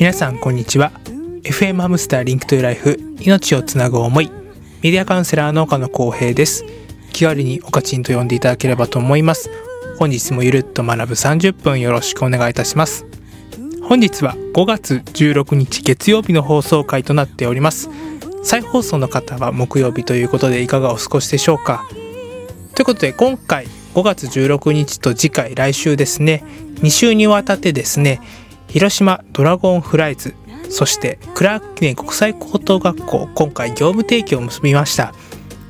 皆さんこんにちは。FM ハムスターリンクトゥライフ命をつなぐ思い。メディアカウンセラーの岡野光平です。気軽におかちんと呼んでいただければと思います。本日もゆるっと学ぶ30分よろしくお願いいたします。本日は5月16日月曜日の放送回となっております。再放送の方は木曜日ということでいかがお過ごしでしょうか。ということで今回5月16日と次回来週ですね。2週にわたってですね広島ドラゴンフライズそしてクラーク記念国際高等学校今回業務提供を結びました。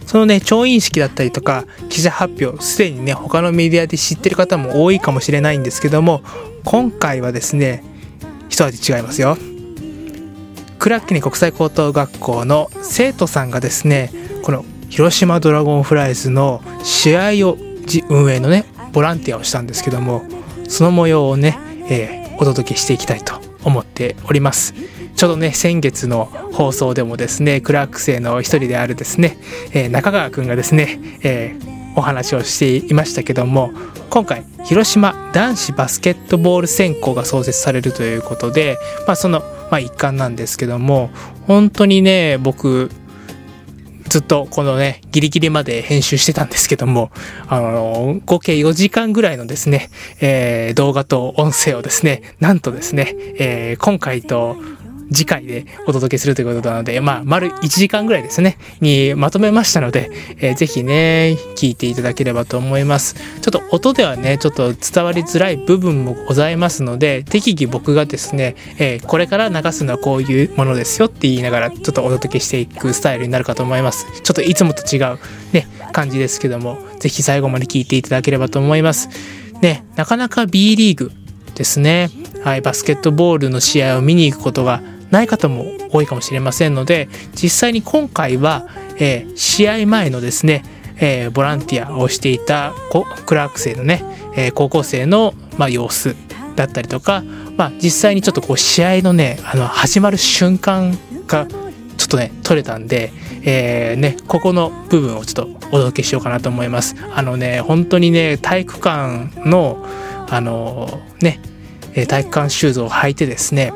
そのね調印式だったりとか記者発表すでにね他のメディアで知ってる方も多いかもしれないんですけども今回はですね一味違いますよ。クラッキネ国際高等学校の生徒さんがですねこの広島ドラゴンフライズの試合を運営のねボランティアをしたんですけどもその模様をね、えー、お届けしていきたいと思っております。ちょうどね先月の放送でもですねクラーク生の一人であるですね、えー、中川くんがですね、えー、お話をしていましたけども今回広島男子バスケットボール専攻が創設されるということで、まあ、そのまあ、一環なんですけども本当にね僕ずっとこのねギリギリまで編集してたんですけどもあの合計4時間ぐらいのですね、えー、動画と音声をですねなんとですね、えー、今回と次回でお届けするということなので、まあ、丸1時間ぐらいですね、にまとめましたので、えー、ぜひね、聞いていただければと思います。ちょっと音ではね、ちょっと伝わりづらい部分もございますので、適宜僕がですね、えー、これから流すのはこういうものですよって言いながら、ちょっとお届けしていくスタイルになるかと思います。ちょっといつもと違うね、感じですけども、ぜひ最後まで聞いていただければと思います。ね、なかなか B リーグですね、はい、バスケットボールの試合を見に行くことがない方も多いかもしれませんので実際に今回は、えー、試合前のですね、えー、ボランティアをしていたクラーク生のね、えー、高校生の、まあ、様子だったりとか、まあ、実際にちょっとこう試合のねあの始まる瞬間がちょっとね取れたんで、えー、ねここの部分をちょっとお届けしようかなと思います。あのね本当にね体育館のあのね体育館シューズを履いてですね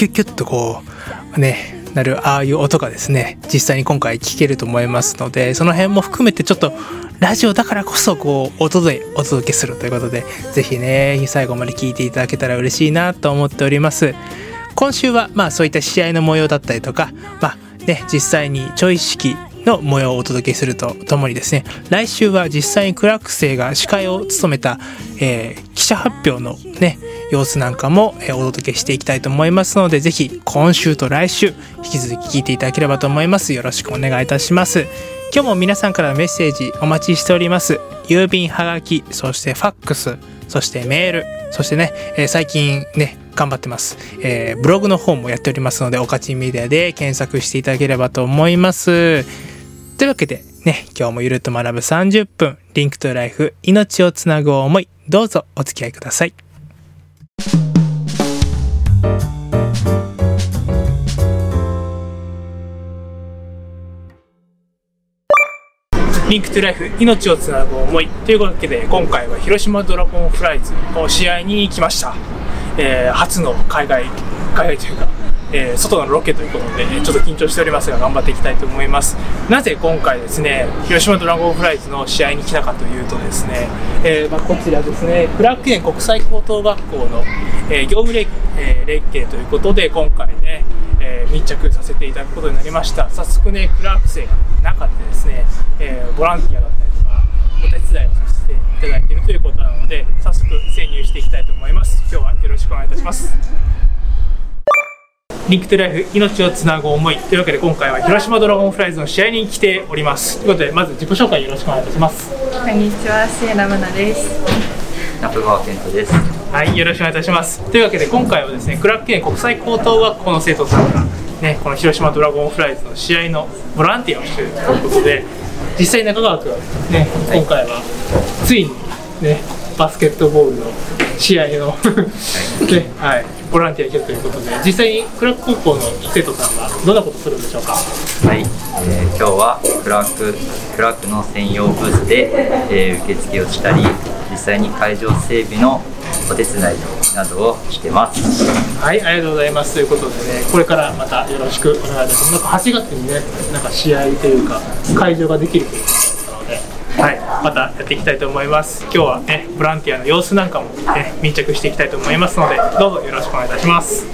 キュッキュッとこうねなるああいう音がですね実際に今回聞けると思いますのでその辺も含めてちょっとラジオだからこそこう音でお届けするということで是非ね最後まで聞いていただけたら嬉しいなと思っております。今週はまあそういった試合の模様だったりとかまあね実際にちょい式の模様をお届けするとともにですね来週は実際にクラック生が司会を務めた、えー、記者発表のね様子なんかも、お届けしていきたいと思いますのでぜひ今週と来週引き続き聞いていただければと思います。よろしくお願いいたします。今日も皆さんからメッセージお待ちしております。郵便はがきそしてファックスそしてメールそしてね、えー、最近ね頑張ってます、えー、ブログの方もやっておりますのでおかちメディアで検索していただければと思います。というわけでね今日もゆるっと学ぶ30分リンクトゥライフ命をつなぐ思いどうぞお付き合いください。Link to Life 命をつなぐ思い。というわけで今回は広島ドラゴンフライズを試合に来ました、えー、初の海外海外というか、えー、外のロケということでちょっと緊張しておりますが頑張っていきたいと思います。なぜ今回ですね広島ドラゴンフライズの試合に来たかというとですね、えー、まあ、こちらですねクラーク記念国際高等学校の、え業務連,、え連携ということで今回ねえ、密着させていただくことになりました。早速ねクラーク生が中でですね、え、ボランティアだったりとかお手伝いをさせていただいているということなので早速潜入していきたいと思います。今日はよろしくお願いいたします。リンクトゥライフ命をつなぐ思い。というわけで今回は広島ドラゴンフライズの試合に来ております。ということでまず自己紹介よろしくお願いいたします。こんにちは末永真奈です。中川健人です。はいよろしくお願いいたします。というわけで今回はですねクラッケン国際高等学校の生徒さんがねこの広島ドラゴンフライズの試合のボランティアをしているということで実際中川君ね今回はついにねバスケットボールの試合のねはい ボランティア行けるということで実際にクラーク高校の生徒さんはどんなことするんでしょうか？はい、えー、今日はクラーククラークの専用ブースで、えー、受付をしたり実際に会場整備のお手伝いなどをしてます。はいありがとうございます。ということでねこれからまたよろしくお願いいたします。なんか8月にねなんか試合というか会場ができるというはい、またやっていきたいと思います。今日はね、ボランティアの様子なんかも、ね、密着していきたいと思いますので、どうぞよろしくお願いいたします。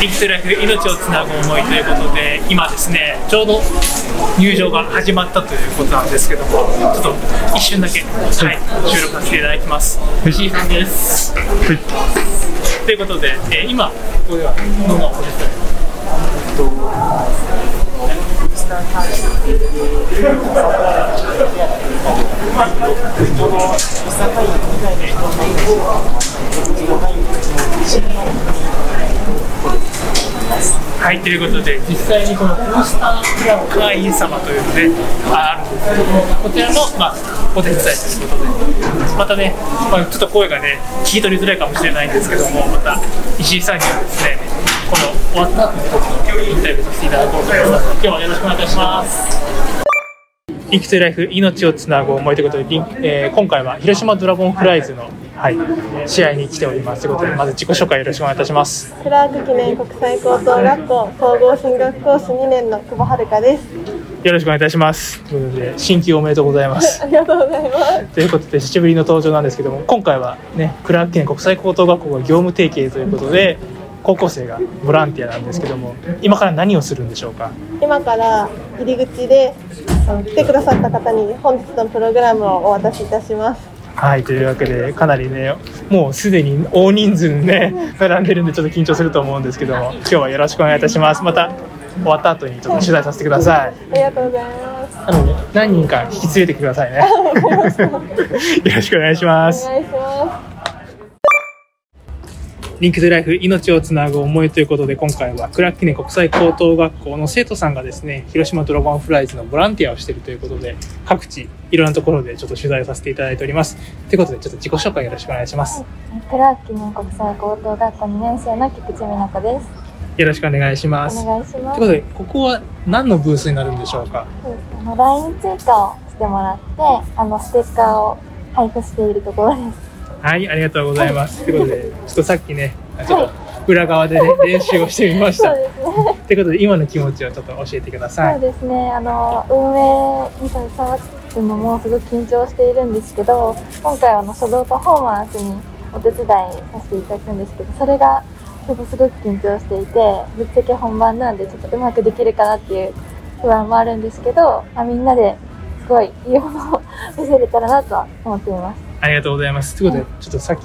リンクトゥライフ命をつなぐ思いということで今ですねちょうど入場が始まったということなんですけどもちょっと一瞬だけ、はい、収録させていただきます。藤井さんです、ということで、えー今ここではどんなお手伝い小さかいやつみたいな人はないと、こっちがないと、一緒にやるんですよ。はい、ということで、実際にこのオースタークラブ会員様というので、あるんですけども、こちらの、まあ、お手伝いということで、またね、まあ、ちょっと声がね、聞き取りづらいかもしれないんですけども、また石井さんにはですね、この終わった後にインタビューさせていただこうと思います。今日はよろしくお願いいたします。 Link to Life 命をつなぐ思いということで、リンえー今回は広島ドラゴンフライズの、はい、試合に来ておりますということで、まず自己紹介よろしくお願いいたします。クラーク記念国際高等学校総合進学コース2年の久保遥です。よろしくお願いいたします。ということで、新旧おめでとうございます。ありがとうございます。ということで、久しぶりの登場なんですけども、今回はね、クラーク記念国際高等学校が業務提携ということで、高校生がボランティアなんですけども、今から何をするんでしょうか？今から入り口で来てくださった方に本日のプログラムをお渡しいたします。はい、というわけで、かなりね、もうすでに大人数ね、並んでるんで、ちょっと緊張すると思うんですけども、今日はよろしくお願いいたします。また、終わった後にちょっと取材させてください。ありがとうございます。なので、何人か引き連れてくださいね。よろしくお願いしますお。願いします。リンクトゥライフ命をつなぐ思いということで今回はクラッキネ国際高等学校の生徒さんがですね広島ドラゴンフライズのボランティアをしているということで各地いろんなところでちょっと取材をさせていただいておりますということでちょっと自己紹介よろしくお願いしますクラーク記念国際高等学校2年生の菊池美奈子です。よろしくお願いしますお願いします。ということでここは何のブースになるんでしょうか？あの LINE 追加をしてもらって、あのステッカーを配布しているところです。はいありがとうございますということでちょっとさっきねちょっと裏側でね練習をしてみましたそうですね。ということで今の気持ちをちょっと教えてくださそういですね。あの運営に携わるのもすごく緊張しているんですけど、今回はあの書道パフォーマンスにお手伝いさせていただくんですけど、それがちょっとすごく緊張していて、ぶっちゃけ本番なんでちょっとうまくできるかなっていう不安もあるんですけど、まあ、みんなですごいいいものを見せれたらなとは思っています。ありがとうございます。ということで、ちょっとさっき、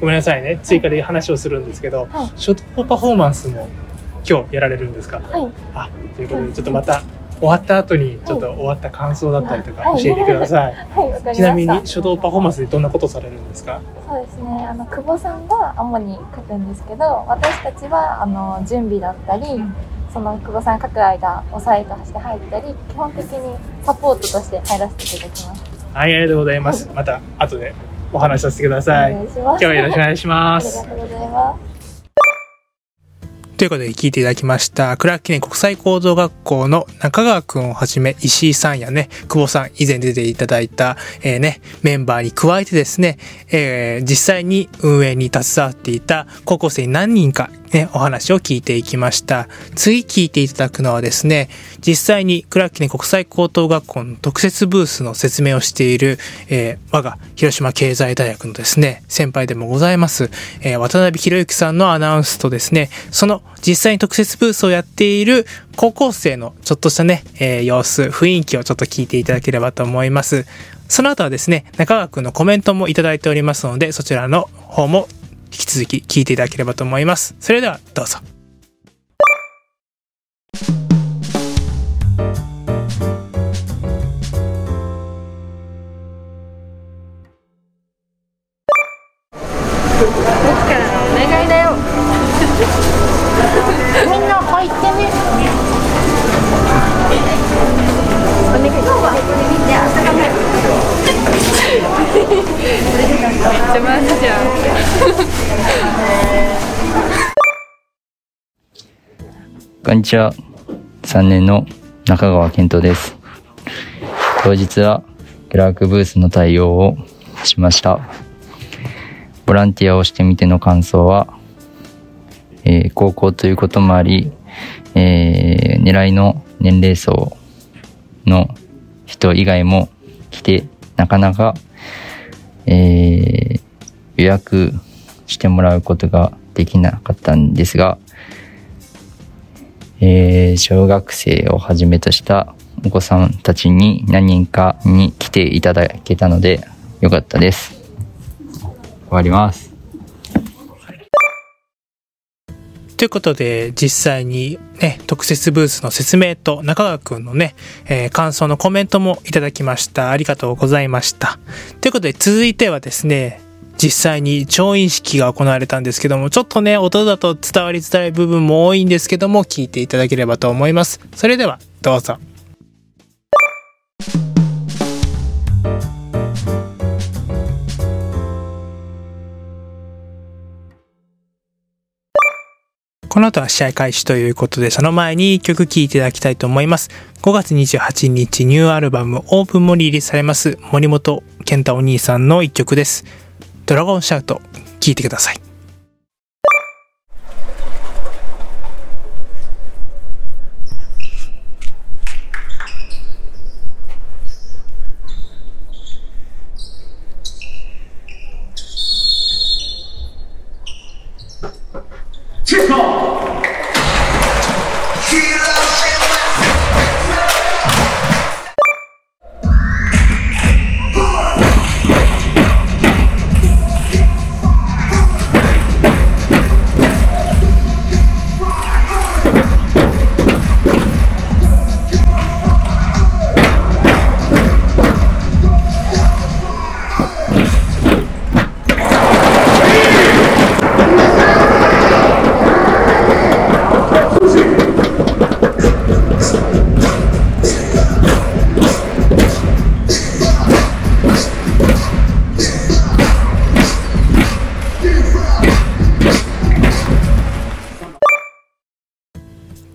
ごめんなさいね、追加で話をするんですけど、はいショートパフォーマンスも今日やられるんですか？はい。あ、ということで、ちょっとまた終わった後に、ちょっと終わった感想だったりとかはい教えてください。はい。ちなみに、書道パフォーマンスでどんなことされるんですか？そうですね。あの久保さんが主に書くんですけど、私たちはあの準備だったり、その久保さん書く間抑えとして入ったり、基本的にサポートとして入らせていただきます。はい、ありがとうございます。また後でお話しさせてください。い。今日はよろしくお願いしまありすが。とうございます。ということで聞いていただきました、クラーク記念国際高等学校の中川くんをはじめ、石井さんやね、久保さん、以前出ていただいた、えーね、メンバーに加えてですね、えー実際に運営に携わっていた高校生何人か、ね、お話を聞いていきました。次聞いていただくのはですね、実際にクラーク記念国際高等学校の特設ブースの説明をしている、えー我が広島経済大学のですね、先輩でもございます、えー渡辺博之さんのアナウンスとですね、その実際に特設ブースをやっている高校生のちょっとしたね、えー様子、雰囲気をちょっと聞いていただければと思います。その後はですね、中川くんのコメントもいただいておりますので、そちらの方も引き続き聞いていただければと思います。それではどうぞ。にちは。3年の中川健人です。当日はクラークブースの対応をしました。ボランティアをしてみての感想は、えー高校ということもあり、えー狙いの年齢層の人以外も来て、なかなか、えー予約してもらうことができなかったんですが、えー小学生をはじめとしたお子さんたちに何人かに来ていただけたのでよかったです。終わります。ということで、実際にね、特設ブースの説明と中川くんのね、えー感想のコメントもいただきました。ありがとうございました。ということで、続いてはですね、実際に調印式が行われたんですけども、ちょっとね、音だと伝わりづらい部分も多いんですけども、聞いていただければと思います。それでは、どうぞ。この後は試合開始ということで、その前に一曲聴いていただきたいと思います。5月28日ニューアルバムオープンもリリースされます森本健太お兄さんの一曲です。ドラゴンシャウト、聞いてください。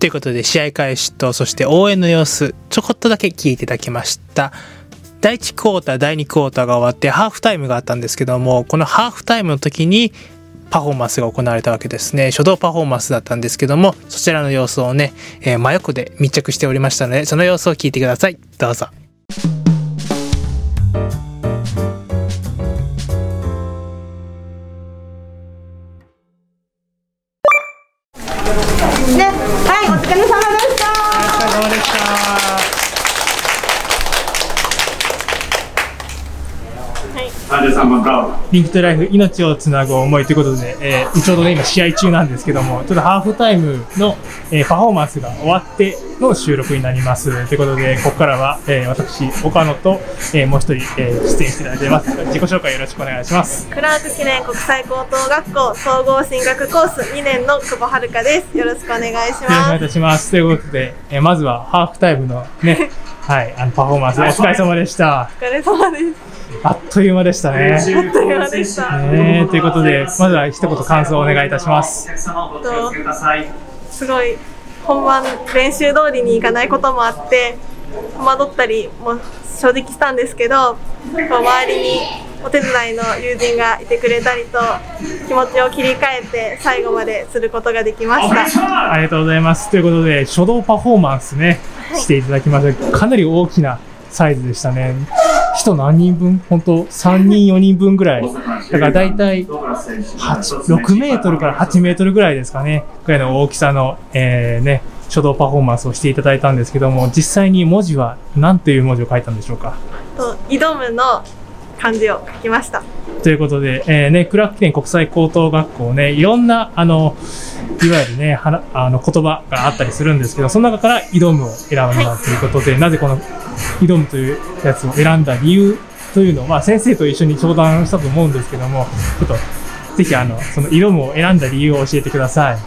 ということで試合開始とそして応援の様子ちょこっとだけ聞いていただきました。第1クォーター第2クォーターが終わってハーフタイムがあったんですけどもこのハーフタイムの時にパフォーマンスが行われたわけですね。初動パフォーマンスだったんですけどもそちらの様子をね、えー真横で密着しておりましたのでその様子を聞いてください。どうぞ。Link to Life 命をつなぐ思いということで、えーちょうどね今試合中なんですけどもちょっとハーフタイムの、えーパフォーマンスが終わっての収録になりますということでここからは、えー私岡野と、えーもう一人、えー出演していただいています自己紹介よろしくお願いしますクラーク記念国際高等学校総合進学コース2年の久保遥です。よろしくお願いしよろしくお願いいます。たしますということで、えーまずはハーフタイムのね はいあのパフォーマンスお疲れ様でしたお疲れ様です。あっという間でしたねあっという間でした。ねということでまずは一言感想をお願いいたしますすごい本番練習通りにいかないこともあって戸惑ったりも正直したんですけど周りにお手伝いの友人がいてくれたりと気持ちを切り替えて最後まですることができました。ありがとうございます。ということで、初動パフォーマンスね、していただきました。かなり大きなサイズでしたね。人何人分？本当3人、4人分ぐらい。だから大体ドグラス選手8 6メートルから8メートルぐらいですかね。ぐらいの大きさの、えー、ね、初動パフォーマンスをしていただいたんですけども、実際に文字は何という文字を書いたんでしょうか？と挑むの漢字を書きました。ということで、えーね、クラーク記念国際高等学校ね、いろんな、あの、いわゆるね、はなあの言葉があったりするんですけど、その中から挑むを選んだということで、なぜこの挑むというやつを選んだ理由というのを、まあ先生と一緒に相談したと思うんですけども、ちょっと、ぜひあの、その挑むを選んだ理由を教えてください。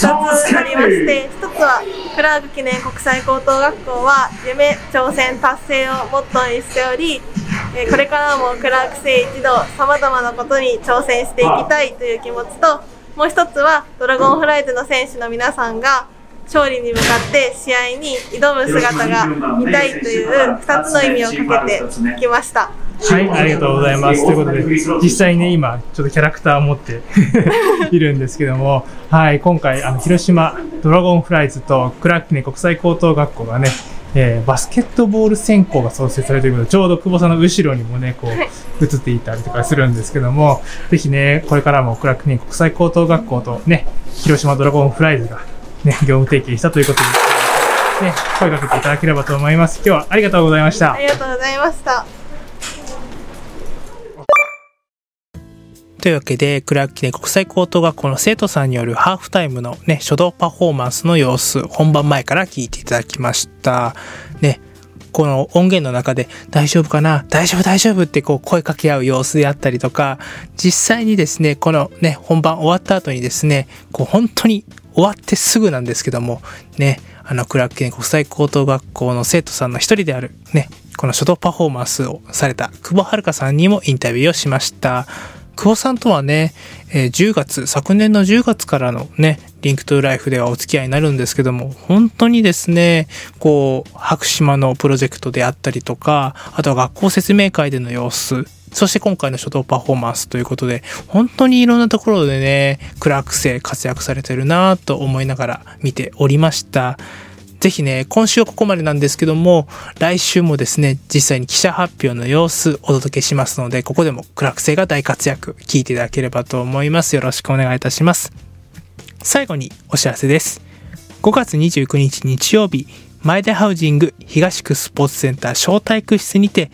と2つありまして1つはクラーク記念国際高等学校は夢挑戦達成をモットーにしておりえこれからもクラーク生一同さまざまなことに挑戦していきたいという気持ちともう一つはドラゴンフライズの選手の皆さんが勝利に向かって試合に挑む姿が見たいという2つの意味をかけてきましたはい、ありがとうございます。ということで、実際ね、今、ちょっとキャラクターを持って いるんですけども、はい、今回、あの、広島ドラゴンフライズとクラッキネ国際高等学校がね、えーバスケットボール専攻が創設されていることで、ちょうど久保さんの後ろにもね、こう、映っていたりとかするんですけども、ぜひね、これからもクラックネ国際高等学校とね、広島ドラゴンフライズがね、業務提携したということで、ね、声かけていただければと思います。今日はありがとうございましたあ。りがとうございました。というわけで、クラッキネ国際高等学校の生徒さんによるハーフタイムのね、書道パフォーマンスの様子、本番前から聞いていただきました。ね、この音源の中で大丈夫かな？大丈夫大丈夫ってこう声かけ合う様子であったりとか、実際にですね、このね、本番終わった後にですね、こう本当に終わってすぐなんですけども、ね、あの、クラーク記念国際高等学校の生徒さんの一人である、ね、この書道パフォーマンスをされた久保遥さんにもインタビューをしました。久保さんとはね、え10月、昨年の10月からのね、 Link to Life ではお付き合いになるんですけども、本当にですね、こう、白島のプロジェクトであったりとか、あとは学校説明会での様子、そして今回の書道パフォーマンスということで、本当にいろんなところでね、クラーク生活躍されてるなぁと思いながら見ておりました。ぜひね、今週はここまでなんですけども、来週もですね、実際に記者発表の様子お届けしますので、ここでもクラーク生が大活躍、聞いていただければと思います。よろしくお願いいたします。最後にお知らせです。5月29日日曜日、前田ハウジング東区スポーツセンター招待区室にて、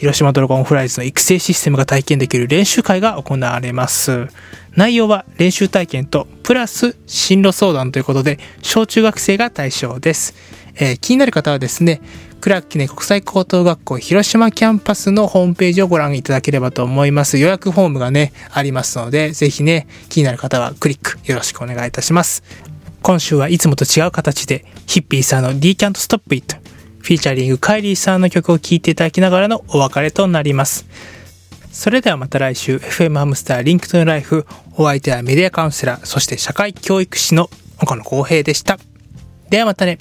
広島ドラゴンフライズの育成システムが体験できる練習会が行われます。内容は練習体験とプラス進路相談ということで小中学生が対象です、えー気になる方はですねクラッキネ国際高等学校広島キャンパスのホームページをご覧いただければと思います。予約フォームがねありますのでぜひね気になる方はクリックよろしくお願いいたします。今週はいつもと違う形でヒッピーさんの D Can't Stop It フィーチャリングカイリーさんの曲を聴いていただきながらのお別れとなります。それではまた来週 FM ハムスターリンクトゥンライフお相手はメディアカウンセラーそして社会教育士の岡野光平でした。ではまたね。